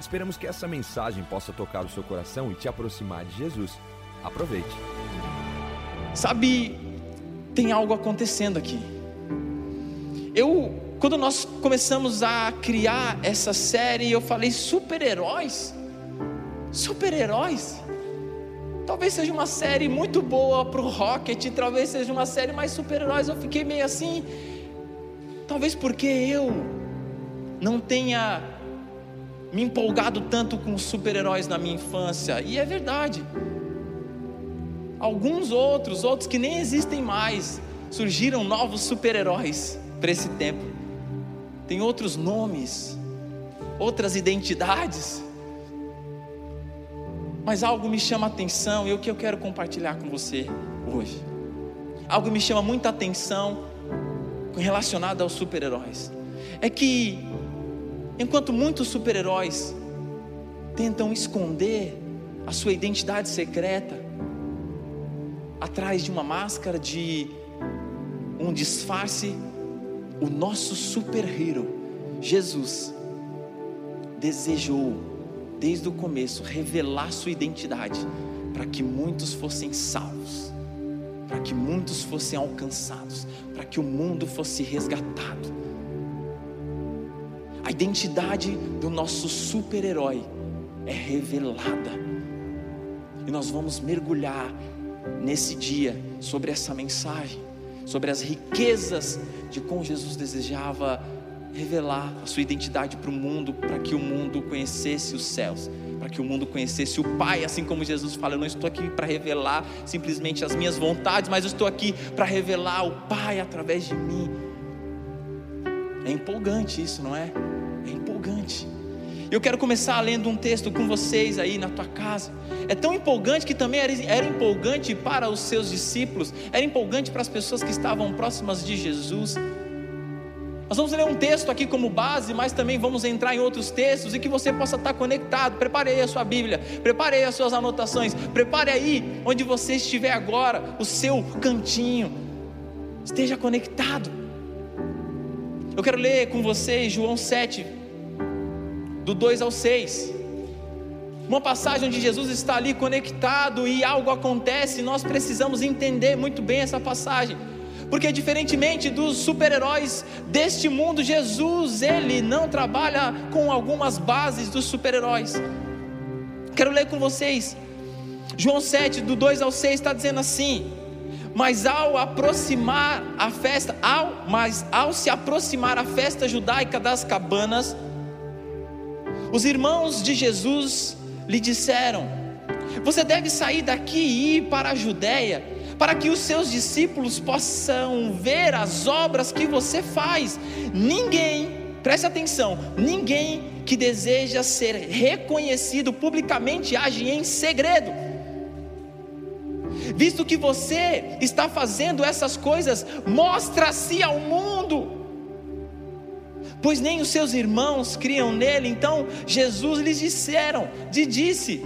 Esperamos que essa mensagem possa tocar o seu coração e te aproximar de Jesus. Aproveite. Sabe, tem algo acontecendo aqui. Eu, quando nós começamos a criar essa série, eu falei super-heróis. Super-heróis. Talvez seja uma série muito boa para o Rocket, talvez seja uma série mais super-heróis. Eu fiquei meio assim. Talvez porque eu não tenha me empolgado tanto com super-heróis na minha infância, e é verdade. Alguns outros, outros que nem existem mais, surgiram novos super-heróis para esse tempo. Tem outros nomes, outras identidades. Mas algo me chama a atenção e é o que eu quero compartilhar com você hoje. Algo me chama muita atenção relacionado aos super-heróis. É que Enquanto muitos super-heróis tentam esconder a sua identidade secreta atrás de uma máscara de um disfarce, o nosso super-hero, Jesus, desejou desde o começo revelar sua identidade para que muitos fossem salvos, para que muitos fossem alcançados, para que o mundo fosse resgatado a identidade do nosso super-herói é revelada. E nós vamos mergulhar nesse dia sobre essa mensagem, sobre as riquezas de como Jesus desejava revelar a sua identidade para o mundo, para que o mundo conhecesse os céus, para que o mundo conhecesse o Pai, assim como Jesus fala: Eu não estou aqui para revelar simplesmente as minhas vontades, mas estou aqui para revelar o Pai através de mim. É empolgante isso, não é? É empolgante. Eu quero começar lendo um texto com vocês aí na tua casa. É tão empolgante que também era, era empolgante para os seus discípulos, era empolgante para as pessoas que estavam próximas de Jesus. Nós vamos ler um texto aqui como base, mas também vamos entrar em outros textos e que você possa estar conectado. Prepare aí a sua Bíblia, prepare aí as suas anotações, prepare aí onde você estiver agora, o seu cantinho. Esteja conectado. Eu quero ler com vocês João 7, do 2 ao 6. Uma passagem onde Jesus está ali conectado e algo acontece, nós precisamos entender muito bem essa passagem. Porque diferentemente dos super-heróis deste mundo, Jesus, ele não trabalha com algumas bases dos super-heróis. Quero ler com vocês. João 7, do 2 ao 6, está dizendo assim: mas ao aproximar a festa, ao, mas ao se aproximar a festa judaica das cabanas, os irmãos de Jesus lhe disseram: Você deve sair daqui e ir para a Judéia, para que os seus discípulos possam ver as obras que você faz. Ninguém, preste atenção, ninguém que deseja ser reconhecido publicamente age em segredo visto que você está fazendo essas coisas, mostra-se ao mundo. Pois nem os seus irmãos criam nele, então Jesus lhes disseram, lhe disse: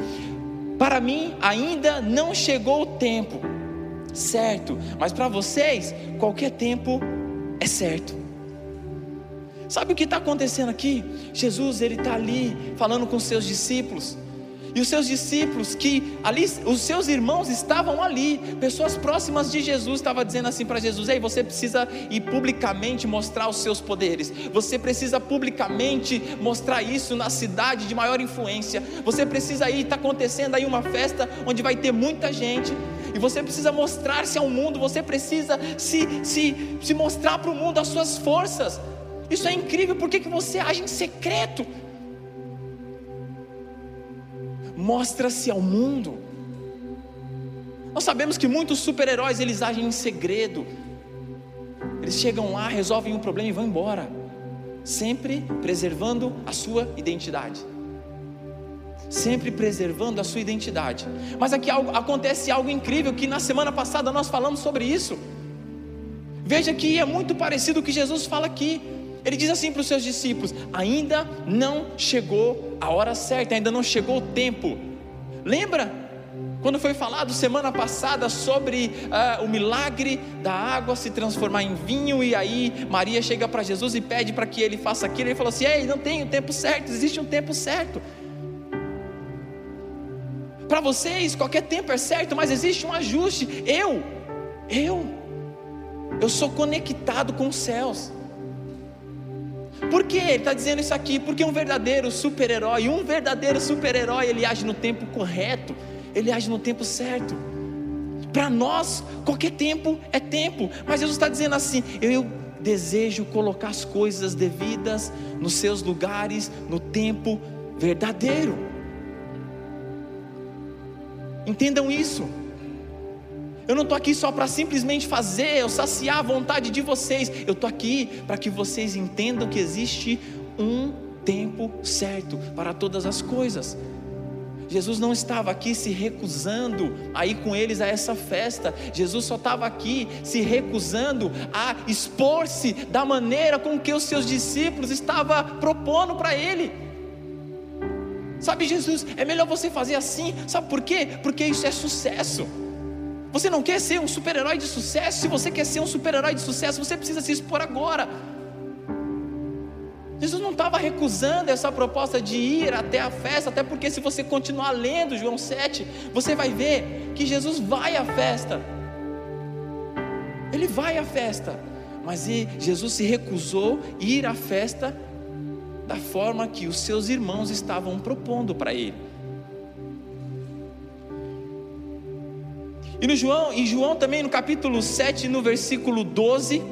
Para mim ainda não chegou o tempo, certo, mas para vocês qualquer tempo é certo. Sabe o que está acontecendo aqui? Jesus ele está ali falando com seus discípulos. E os seus discípulos, que ali, os seus irmãos estavam ali, pessoas próximas de Jesus, estavam dizendo assim para Jesus: Ei, você precisa ir publicamente mostrar os seus poderes, você precisa publicamente mostrar isso na cidade de maior influência, você precisa ir, está acontecendo aí uma festa onde vai ter muita gente, e você precisa mostrar-se ao mundo, você precisa se, se, se mostrar para o mundo as suas forças. Isso é incrível, por que, que você age em secreto? Mostra-se ao mundo. Nós sabemos que muitos super-heróis eles agem em segredo. Eles chegam lá, resolvem o problema e vão embora, sempre preservando a sua identidade. sempre preservando a sua identidade. Mas aqui acontece algo incrível que na semana passada nós falamos sobre isso. Veja que é muito parecido o que Jesus fala aqui. Ele diz assim para os seus discípulos: ainda não chegou a hora certa, ainda não chegou o tempo. Lembra quando foi falado semana passada sobre uh, o milagre da água se transformar em vinho, e aí Maria chega para Jesus e pede para que ele faça aquilo, ele falou assim: Ei, não tem o tempo certo, existe um tempo certo. Para vocês, qualquer tempo é certo, mas existe um ajuste. Eu, eu, eu sou conectado com os céus. Por que ele está dizendo isso aqui? Porque um verdadeiro super-herói, um verdadeiro super-herói, ele age no tempo correto ele age no tempo certo. Para nós, qualquer tempo é tempo, mas Jesus está dizendo assim: eu desejo colocar as coisas devidas nos seus lugares, no tempo verdadeiro. Entendam isso. Eu não estou aqui só para simplesmente fazer ou saciar a vontade de vocês. Eu estou aqui para que vocês entendam que existe um tempo certo para todas as coisas. Jesus não estava aqui se recusando a ir com eles a essa festa, Jesus só estava aqui se recusando a expor-se da maneira com que os seus discípulos estavam propondo para ele. Sabe, Jesus, é melhor você fazer assim, sabe por quê? Porque isso é sucesso. Você não quer ser um super-herói de sucesso? Se você quer ser um super-herói de sucesso, você precisa se expor agora. Jesus não estava recusando essa proposta de ir até a festa, até porque se você continuar lendo João 7, você vai ver que Jesus vai à festa. Ele vai à festa, mas Jesus se recusou ir à festa da forma que os seus irmãos estavam propondo para ele. E no João, em João também no capítulo 7, no versículo 12,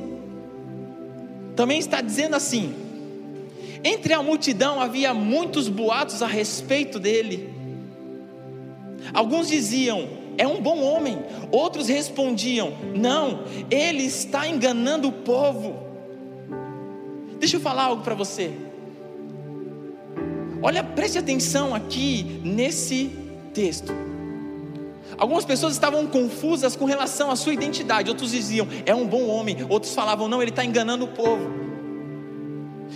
também está dizendo assim: entre a multidão havia muitos boatos a respeito dele. Alguns diziam: é um bom homem. Outros respondiam: não, ele está enganando o povo. Deixa eu falar algo para você. Olha, preste atenção aqui nesse texto. Algumas pessoas estavam confusas com relação à sua identidade. Outros diziam: é um bom homem. Outros falavam: não, ele está enganando o povo.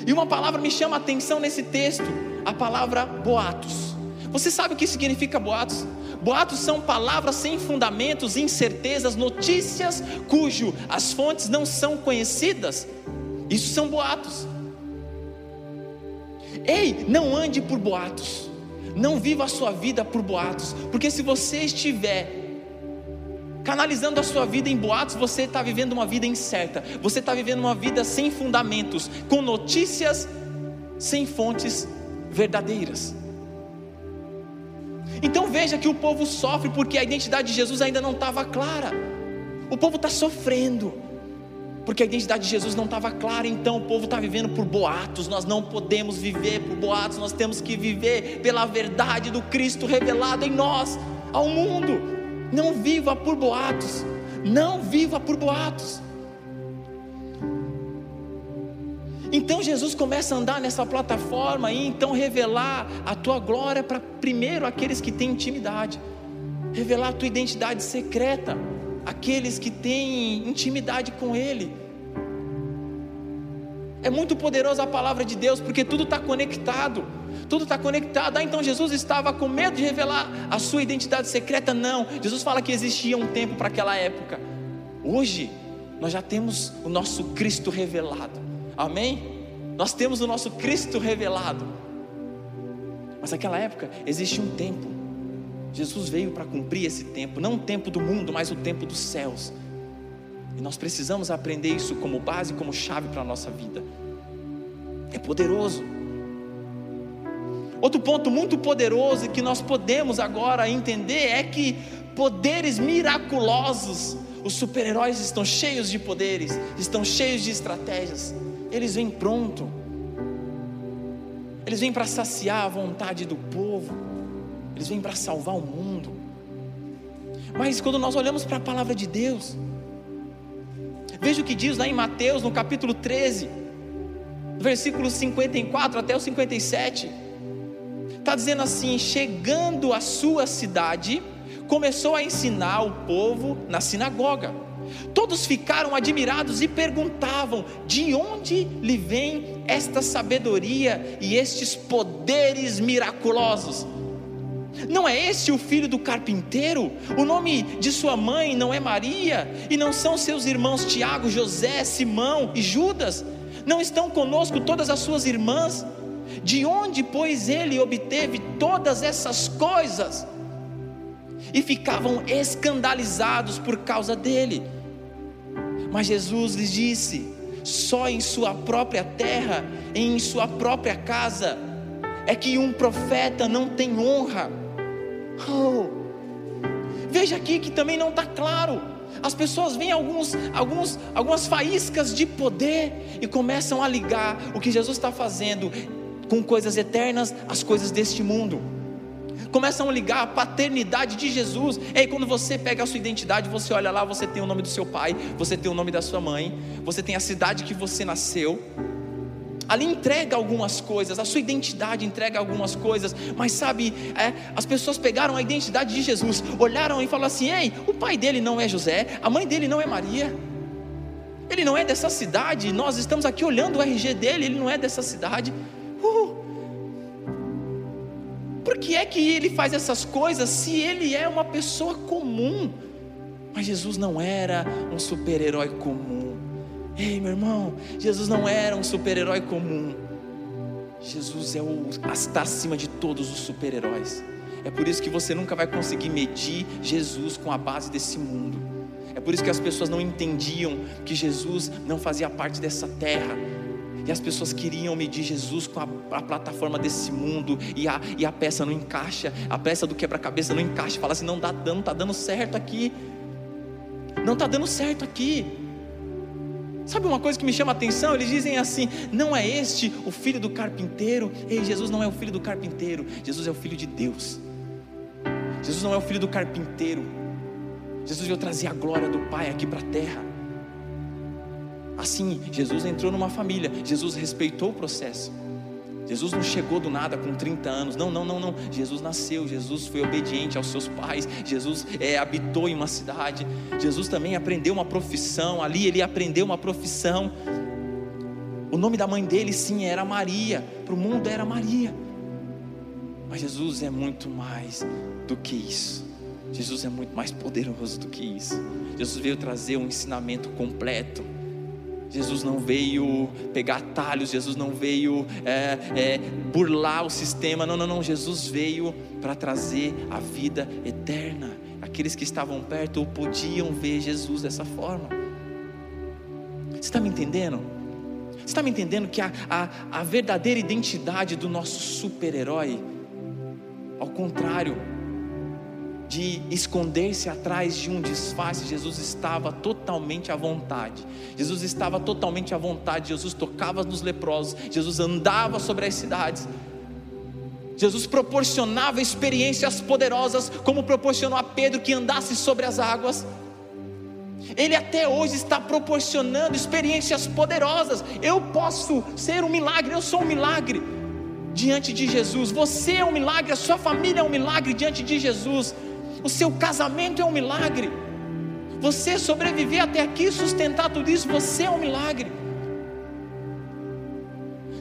E uma palavra me chama a atenção nesse texto, a palavra boatos. Você sabe o que significa boatos? Boatos são palavras sem fundamentos, incertezas, notícias cujo as fontes não são conhecidas. Isso são boatos. Ei, não ande por boatos. Não viva a sua vida por boatos, porque se você estiver canalizando a sua vida em boatos, você está vivendo uma vida incerta, você está vivendo uma vida sem fundamentos, com notícias sem fontes verdadeiras. Então veja que o povo sofre porque a identidade de Jesus ainda não estava clara. O povo está sofrendo porque a identidade de Jesus não estava clara, então o povo está vivendo por boatos. Nós não podemos viver por boatos, nós temos que viver pela verdade do Cristo revelado em nós, ao mundo. Não viva por boatos. Não viva por boatos. Então Jesus começa a andar nessa plataforma e então revelar a tua glória para primeiro aqueles que têm intimidade, revelar a tua identidade secreta, aqueles que têm intimidade com Ele. É muito poderosa a palavra de Deus, porque tudo está conectado. Tudo está conectado. Ah, então Jesus estava com medo de revelar a sua identidade secreta? Não. Jesus fala que existia um tempo para aquela época. Hoje, nós já temos o nosso Cristo revelado. Amém? Nós temos o nosso Cristo revelado. Mas naquela época existe um tempo. Jesus veio para cumprir esse tempo, não o tempo do mundo, mas o tempo dos céus. E nós precisamos aprender isso como base, como chave para a nossa vida. É poderoso. Outro ponto muito poderoso que nós podemos agora entender é que poderes miraculosos, os super-heróis estão cheios de poderes, estão cheios de estratégias. Eles vêm pronto. Eles vêm para saciar a vontade do povo. Eles vêm para salvar o mundo. Mas quando nós olhamos para a palavra de Deus, Veja o que diz lá em Mateus, no capítulo 13, versículos 54 até o 57. Está dizendo assim: chegando à sua cidade, começou a ensinar o povo na sinagoga. Todos ficaram admirados e perguntavam: de onde lhe vem esta sabedoria e estes poderes miraculosos? Não é este o filho do carpinteiro? O nome de sua mãe não é Maria? E não são seus irmãos Tiago, José, Simão e Judas? Não estão conosco todas as suas irmãs? De onde, pois, ele obteve todas essas coisas? E ficavam escandalizados por causa dele. Mas Jesus lhes disse: só em sua própria terra, em sua própria casa, é que um profeta não tem honra. Oh, veja aqui que também não está claro. As pessoas veem alguns, alguns, algumas faíscas de poder e começam a ligar o que Jesus está fazendo com coisas eternas às coisas deste mundo começam a ligar a paternidade de Jesus. E aí, quando você pega a sua identidade, você olha lá, você tem o nome do seu pai, você tem o nome da sua mãe, você tem a cidade que você nasceu. Ali entrega algumas coisas, a sua identidade entrega algumas coisas, mas sabe, é, as pessoas pegaram a identidade de Jesus, olharam e falaram assim: ei, o pai dele não é José, a mãe dele não é Maria, ele não é dessa cidade, nós estamos aqui olhando o RG dele, ele não é dessa cidade. Uh, por que é que ele faz essas coisas se ele é uma pessoa comum? Mas Jesus não era um super-herói comum. Ei, meu irmão, Jesus não era um super-herói comum. Jesus é o, está acima de todos os super-heróis. É por isso que você nunca vai conseguir medir Jesus com a base desse mundo. É por isso que as pessoas não entendiam que Jesus não fazia parte dessa terra e as pessoas queriam medir Jesus com a, a plataforma desse mundo, e a, e a peça não encaixa, a peça do quebra-cabeça não encaixa, fala assim: não está dando, tá dando certo aqui, não está dando certo aqui. Sabe uma coisa que me chama a atenção? Eles dizem assim: não é este o filho do carpinteiro? Ei, Jesus não é o filho do carpinteiro, Jesus é o filho de Deus. Jesus não é o filho do carpinteiro, Jesus veio trazer a glória do Pai aqui para a terra. Assim, Jesus entrou numa família, Jesus respeitou o processo. Jesus não chegou do nada com 30 anos, não, não, não, não. Jesus nasceu, Jesus foi obediente aos seus pais, Jesus é, habitou em uma cidade, Jesus também aprendeu uma profissão, ali ele aprendeu uma profissão. O nome da mãe dele, sim, era Maria, para o mundo era Maria, mas Jesus é muito mais do que isso. Jesus é muito mais poderoso do que isso. Jesus veio trazer um ensinamento completo Jesus não veio pegar atalhos, Jesus não veio é, é, burlar o sistema, não, não, não. Jesus veio para trazer a vida eterna. Aqueles que estavam perto podiam ver Jesus dessa forma. Você está me entendendo? Você está me entendendo que a, a, a verdadeira identidade do nosso super-herói, ao contrário, de esconder-se atrás de um disfarce, Jesus estava totalmente à vontade. Jesus estava totalmente à vontade. Jesus tocava nos leprosos, Jesus andava sobre as cidades. Jesus proporcionava experiências poderosas, como proporcionou a Pedro que andasse sobre as águas. Ele até hoje está proporcionando experiências poderosas. Eu posso ser um milagre, eu sou um milagre diante de Jesus. Você é um milagre, a sua família é um milagre diante de Jesus o seu casamento é um milagre. Você sobreviver até aqui, sustentar tudo isso, você é um milagre.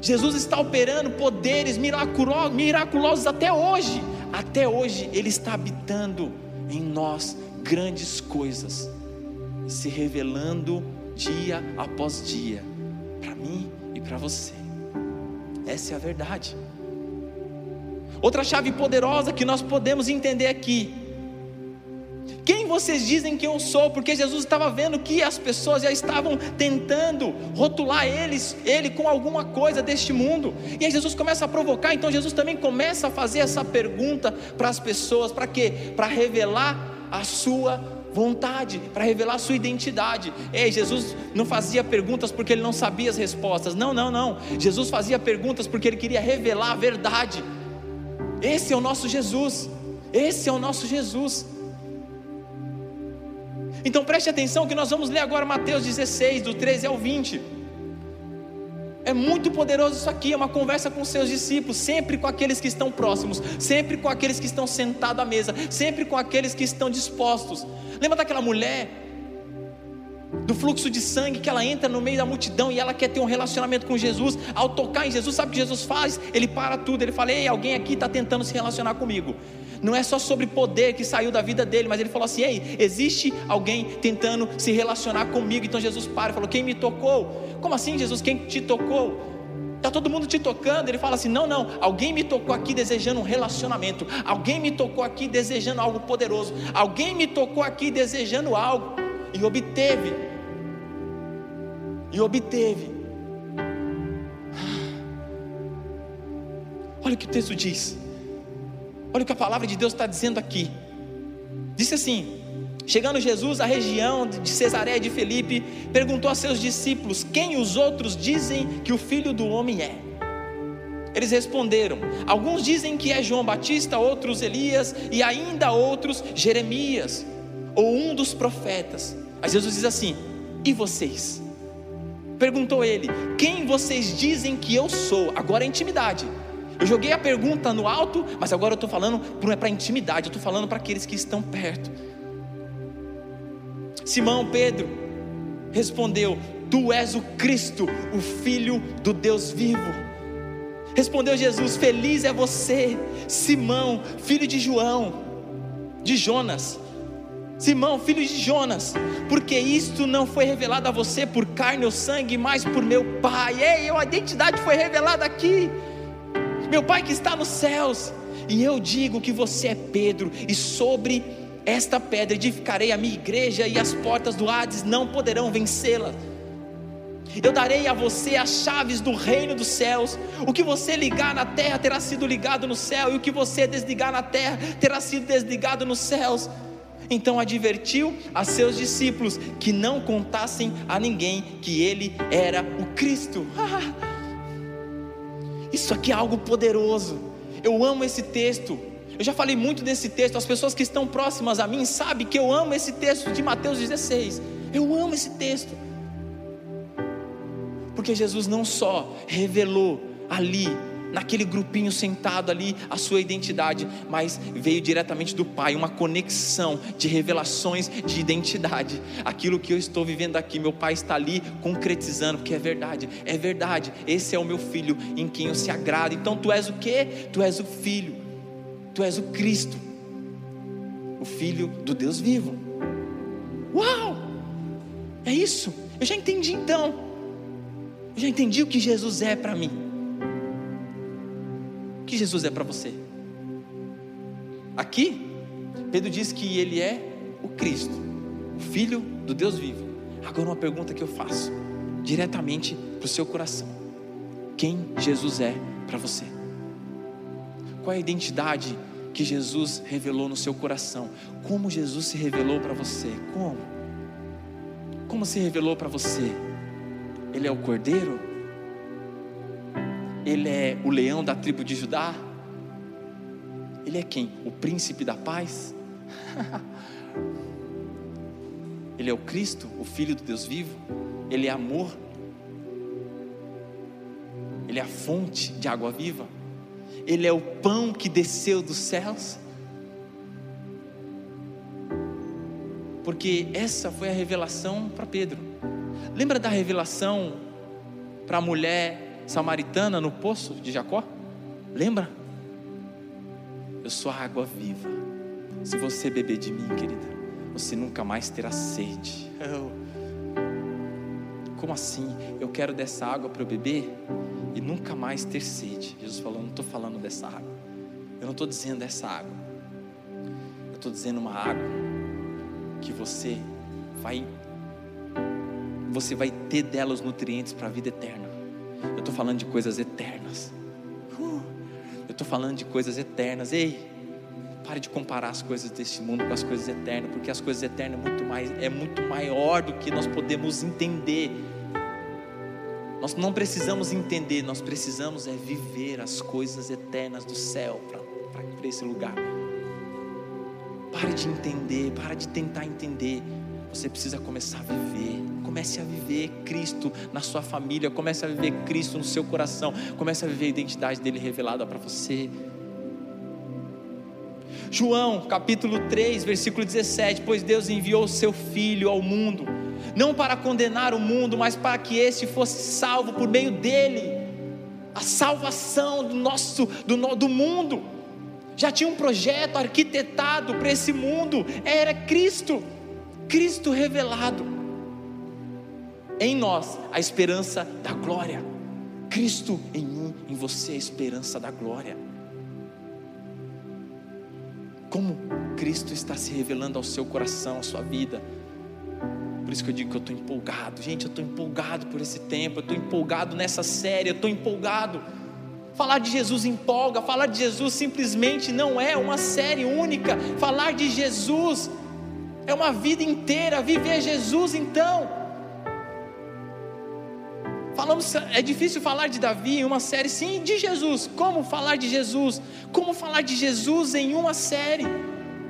Jesus está operando poderes miraculosos, até hoje. Até hoje Ele está habitando em nós grandes coisas, se revelando dia após dia, para mim e para você. Essa é a verdade. Outra chave poderosa que nós podemos entender aqui vocês dizem que eu sou? Porque Jesus estava vendo que as pessoas já estavam tentando rotular eles, ele com alguma coisa deste mundo. E aí Jesus começa a provocar, então Jesus também começa a fazer essa pergunta para as pessoas, para quê? Para revelar a sua vontade, para revelar sua identidade. Ei, Jesus não fazia perguntas porque ele não sabia as respostas. Não, não, não. Jesus fazia perguntas porque ele queria revelar a verdade. Esse é o nosso Jesus. Esse é o nosso Jesus. Então preste atenção que nós vamos ler agora Mateus 16, do 13 ao 20. É muito poderoso isso aqui, é uma conversa com seus discípulos, sempre com aqueles que estão próximos, sempre com aqueles que estão sentados à mesa, sempre com aqueles que estão dispostos. Lembra daquela mulher do fluxo de sangue que ela entra no meio da multidão e ela quer ter um relacionamento com Jesus. Ao tocar em Jesus, sabe o que Jesus faz? Ele para tudo, ele fala: Ei, alguém aqui está tentando se relacionar comigo. Não é só sobre poder que saiu da vida dele, mas ele falou assim: Ei, existe alguém tentando se relacionar comigo. Então Jesus para e falou: Quem me tocou? Como assim, Jesus? Quem te tocou? Está todo mundo te tocando. Ele fala assim: Não, não, alguém me tocou aqui desejando um relacionamento. Alguém me tocou aqui desejando algo poderoso. Alguém me tocou aqui desejando algo. E obteve. E obteve. Olha o que o texto diz. Olha o que a palavra de Deus está dizendo aqui. Disse assim: Chegando Jesus à região de Cesareia de Felipe, perguntou a seus discípulos: Quem os outros dizem que o filho do homem é? Eles responderam: Alguns dizem que é João Batista, outros Elias e ainda outros Jeremias ou um dos profetas. Aí Jesus diz assim: E vocês? Perguntou ele: Quem vocês dizem que eu sou? Agora é intimidade. Eu joguei a pergunta no alto, mas agora eu estou falando para a intimidade, eu estou falando para aqueles que estão perto. Simão Pedro respondeu: Tu és o Cristo, o Filho do Deus vivo. Respondeu Jesus: Feliz é você, Simão, filho de João, de Jonas. Simão, filho de Jonas, porque isto não foi revelado a você por carne ou sangue, mas por meu Pai. Ei, a identidade foi revelada aqui. Meu Pai que está nos céus. E eu digo que você é Pedro, e sobre esta pedra edificarei a minha igreja, e as portas do Hades não poderão vencê-la. Eu darei a você as chaves do reino dos céus. O que você ligar na terra terá sido ligado no céu, e o que você desligar na terra terá sido desligado nos céus. Então advertiu a seus discípulos que não contassem a ninguém que ele era o Cristo. Isso aqui é algo poderoso. Eu amo esse texto. Eu já falei muito desse texto, as pessoas que estão próximas a mim sabem que eu amo esse texto de Mateus 16. Eu amo esse texto. Porque Jesus não só revelou ali, naquele grupinho sentado ali, a sua identidade, mas veio diretamente do Pai, uma conexão de revelações de identidade. Aquilo que eu estou vivendo aqui, meu Pai está ali concretizando, porque é verdade, é verdade. Esse é o meu filho em quem eu se agrado. Então tu és o que? Tu és o filho Tu és o Cristo, o Filho do Deus vivo. Uau! É isso. Eu já entendi então. Eu já entendi o que Jesus é para mim. Que Jesus é para você? Aqui, Pedro diz que ele é o Cristo, o Filho do Deus vivo. Agora, uma pergunta que eu faço, diretamente para o seu coração: Quem Jesus é para você? Qual é a identidade que Jesus revelou no seu coração? Como Jesus se revelou para você? Como? Como se revelou para você? Ele é o cordeiro? Ele é o leão da tribo de Judá? Ele é quem? O príncipe da paz? Ele é o Cristo, o Filho do Deus vivo? Ele é amor? Ele é a fonte de água viva? Ele é o pão que desceu dos céus. Porque essa foi a revelação para Pedro. Lembra da revelação para a mulher samaritana no poço de Jacó? Lembra? Eu sou a água viva. Se você beber de mim, querida, você nunca mais terá sede. Como assim? Eu quero dessa água para eu beber? e nunca mais ter sede. Jesus falou: Não estou falando dessa água. Eu não estou dizendo dessa água. Eu estou dizendo uma água que você vai você vai ter dela os nutrientes para a vida eterna. Eu estou falando de coisas eternas. Uh, eu estou falando de coisas eternas. Ei, pare de comparar as coisas deste mundo com as coisas eternas, porque as coisas eternas é muito mais é muito maior do que nós podemos entender. Nós não precisamos entender, nós precisamos é viver as coisas eternas do céu para esse lugar. Pare de entender, para de tentar entender. Você precisa começar a viver. Comece a viver Cristo na sua família, comece a viver Cristo no seu coração, comece a viver a identidade dele revelada para você. João capítulo 3, versículo 17: Pois Deus enviou o seu Filho ao mundo, não para condenar o mundo, mas para que esse fosse salvo por meio dele. A salvação do nosso do, do mundo. Já tinha um projeto arquitetado para esse mundo, era Cristo, Cristo revelado em nós, a esperança da glória. Cristo em mim, em você, a esperança da glória como Cristo está se revelando ao seu coração, à sua vida. Por isso que eu digo que eu estou empolgado, gente. Eu estou empolgado por esse tempo, eu estou empolgado nessa série, eu estou empolgado. Falar de Jesus empolga, falar de Jesus simplesmente não é uma série única. Falar de Jesus é uma vida inteira. Viver Jesus, então Falamos, é difícil falar de Davi em uma série, sim, de Jesus. Como falar de Jesus? Como falar de Jesus em uma série?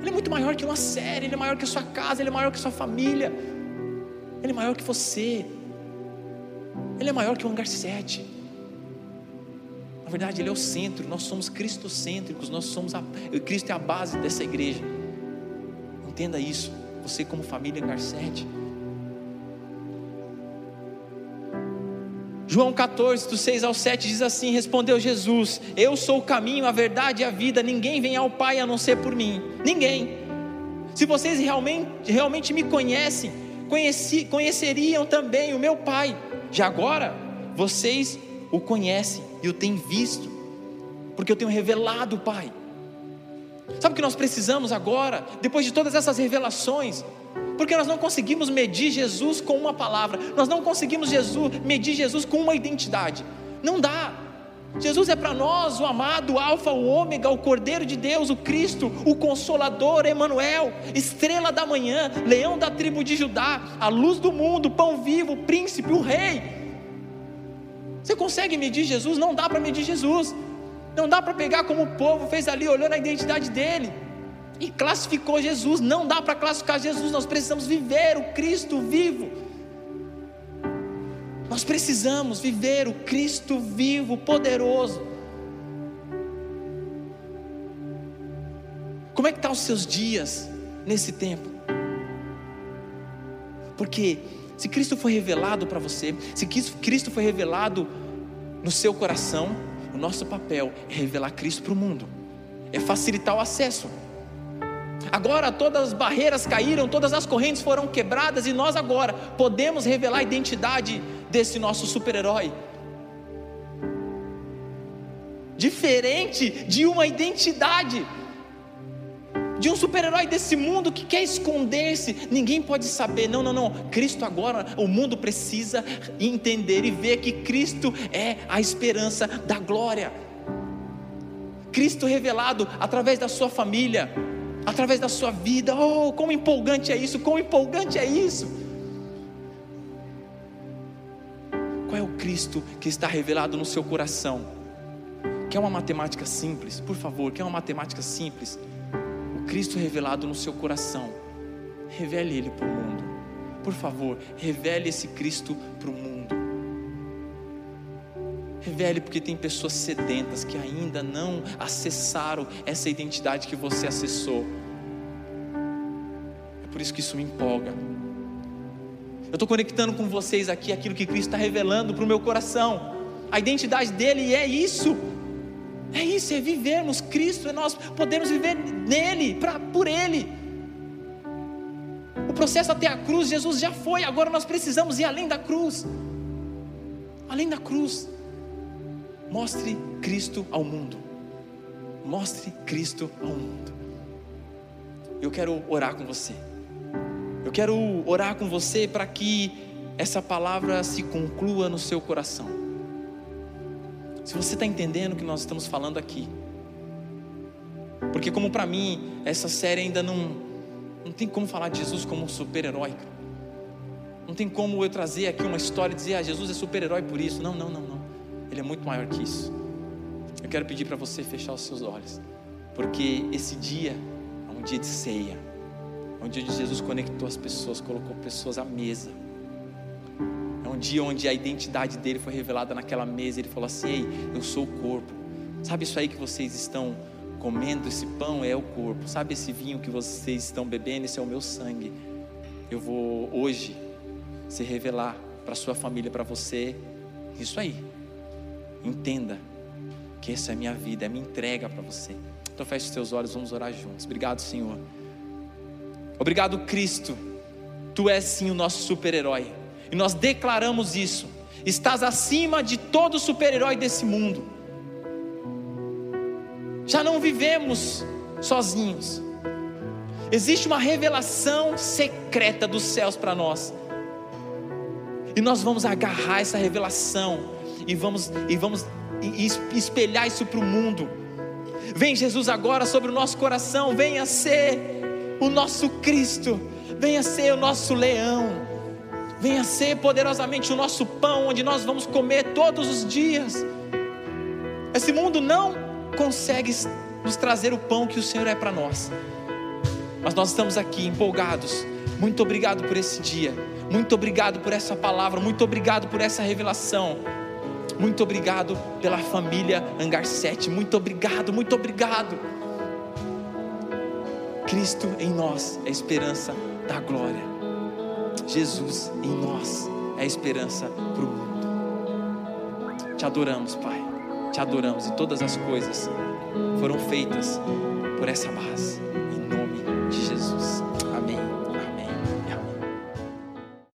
Ele é muito maior que uma série, ele é maior que a sua casa, ele é maior que a sua família, ele é maior que você, ele é maior que o hangar 7. Na verdade, ele é o centro, nós somos cristocêntricos, nós somos a, Cristo é a base dessa igreja. Entenda isso, você como família 7. João 14, do 6 ao 7 diz assim: Respondeu Jesus: Eu sou o caminho, a verdade e a vida, ninguém vem ao Pai a não ser por mim. Ninguém. Se vocês realmente, realmente me conhecem, conheci, conheceriam também o meu Pai. Já agora, vocês o conhecem e o têm visto, porque eu tenho revelado o Pai. Sabe o que nós precisamos agora, depois de todas essas revelações? Porque nós não conseguimos medir Jesus com uma palavra, nós não conseguimos Jesus, medir Jesus com uma identidade. Não dá. Jesus é para nós o amado, o Alfa, o Ômega, o Cordeiro de Deus, o Cristo, o Consolador, Emanuel, estrela da manhã, leão da tribo de Judá, a luz do mundo, pão vivo, príncipe, o rei. Você consegue medir Jesus? Não dá para medir Jesus. Não dá para pegar como o povo fez ali, olhando a identidade dele e classificou Jesus. Não dá para classificar Jesus, nós precisamos viver o Cristo vivo. Nós precisamos viver o Cristo vivo, poderoso. Como é que estão tá os seus dias nesse tempo? Porque se Cristo foi revelado para você, se Cristo foi revelado no seu coração, o nosso papel é revelar Cristo para o mundo, é facilitar o acesso. Agora todas as barreiras caíram, todas as correntes foram quebradas e nós agora podemos revelar a identidade desse nosso super-herói. Diferente de uma identidade de um super-herói desse mundo que quer esconder-se, ninguém pode saber. Não, não, não. Cristo agora, o mundo precisa entender e ver que Cristo é a esperança da glória. Cristo revelado através da sua família através da sua vida. Oh, como empolgante é isso! Como empolgante é isso! Qual é o Cristo que está revelado no seu coração? Quer uma matemática simples? Por favor, quer uma matemática simples? Cristo revelado no seu coração. Revele Ele para o mundo. Por favor, revele esse Cristo para o mundo. Revele, porque tem pessoas sedentas que ainda não acessaram essa identidade que você acessou. É por isso que isso me empolga. Eu estou conectando com vocês aqui aquilo que Cristo está revelando para o meu coração. A identidade dele é isso. É isso, é vivermos Cristo, é nós podemos viver nele, pra, por Ele. O processo até a cruz, Jesus já foi, agora nós precisamos ir além da cruz. Além da cruz. Mostre Cristo ao mundo. Mostre Cristo ao mundo. Eu quero orar com você. Eu quero orar com você para que essa palavra se conclua no seu coração. Se você está entendendo o que nós estamos falando aqui, porque como para mim essa série ainda não não tem como falar de Jesus como um super-herói. Não tem como eu trazer aqui uma história e dizer, ah, Jesus é super-herói por isso. Não, não, não, não. Ele é muito maior que isso. Eu quero pedir para você fechar os seus olhos, porque esse dia é um dia de ceia, é um dia onde Jesus conectou as pessoas, colocou pessoas à mesa. Um dia onde a identidade dele foi revelada naquela mesa. Ele falou assim: Ei, eu sou o corpo. Sabe isso aí que vocês estão comendo? Esse pão é o corpo. Sabe esse vinho que vocês estão bebendo? Esse é o meu sangue. Eu vou hoje se revelar para sua família, para você. Isso aí. Entenda que essa é a minha vida, é a minha entrega para você. Então feche os teus olhos, vamos orar juntos. Obrigado, Senhor. Obrigado, Cristo. Tu és sim o nosso super-herói. E nós declaramos isso. Estás acima de todo super-herói desse mundo. Já não vivemos sozinhos. Existe uma revelação secreta dos céus para nós. E nós vamos agarrar essa revelação e vamos e vamos espelhar isso para o mundo. Vem Jesus agora sobre o nosso coração, venha ser o nosso Cristo, venha ser o nosso leão, venha ser poderosamente o nosso pão, onde nós vamos comer todos os dias. Esse mundo não consegue nos trazer o pão que o Senhor é para nós, mas nós estamos aqui empolgados. Muito obrigado por esse dia. Muito obrigado por essa palavra, muito obrigado por essa revelação. Muito obrigado pela família Angar 7. Muito obrigado, muito obrigado. Cristo em nós é a esperança da glória. Jesus em nós é a esperança para o mundo. Te adoramos, Pai. Te adoramos e todas as coisas foram feitas por essa base.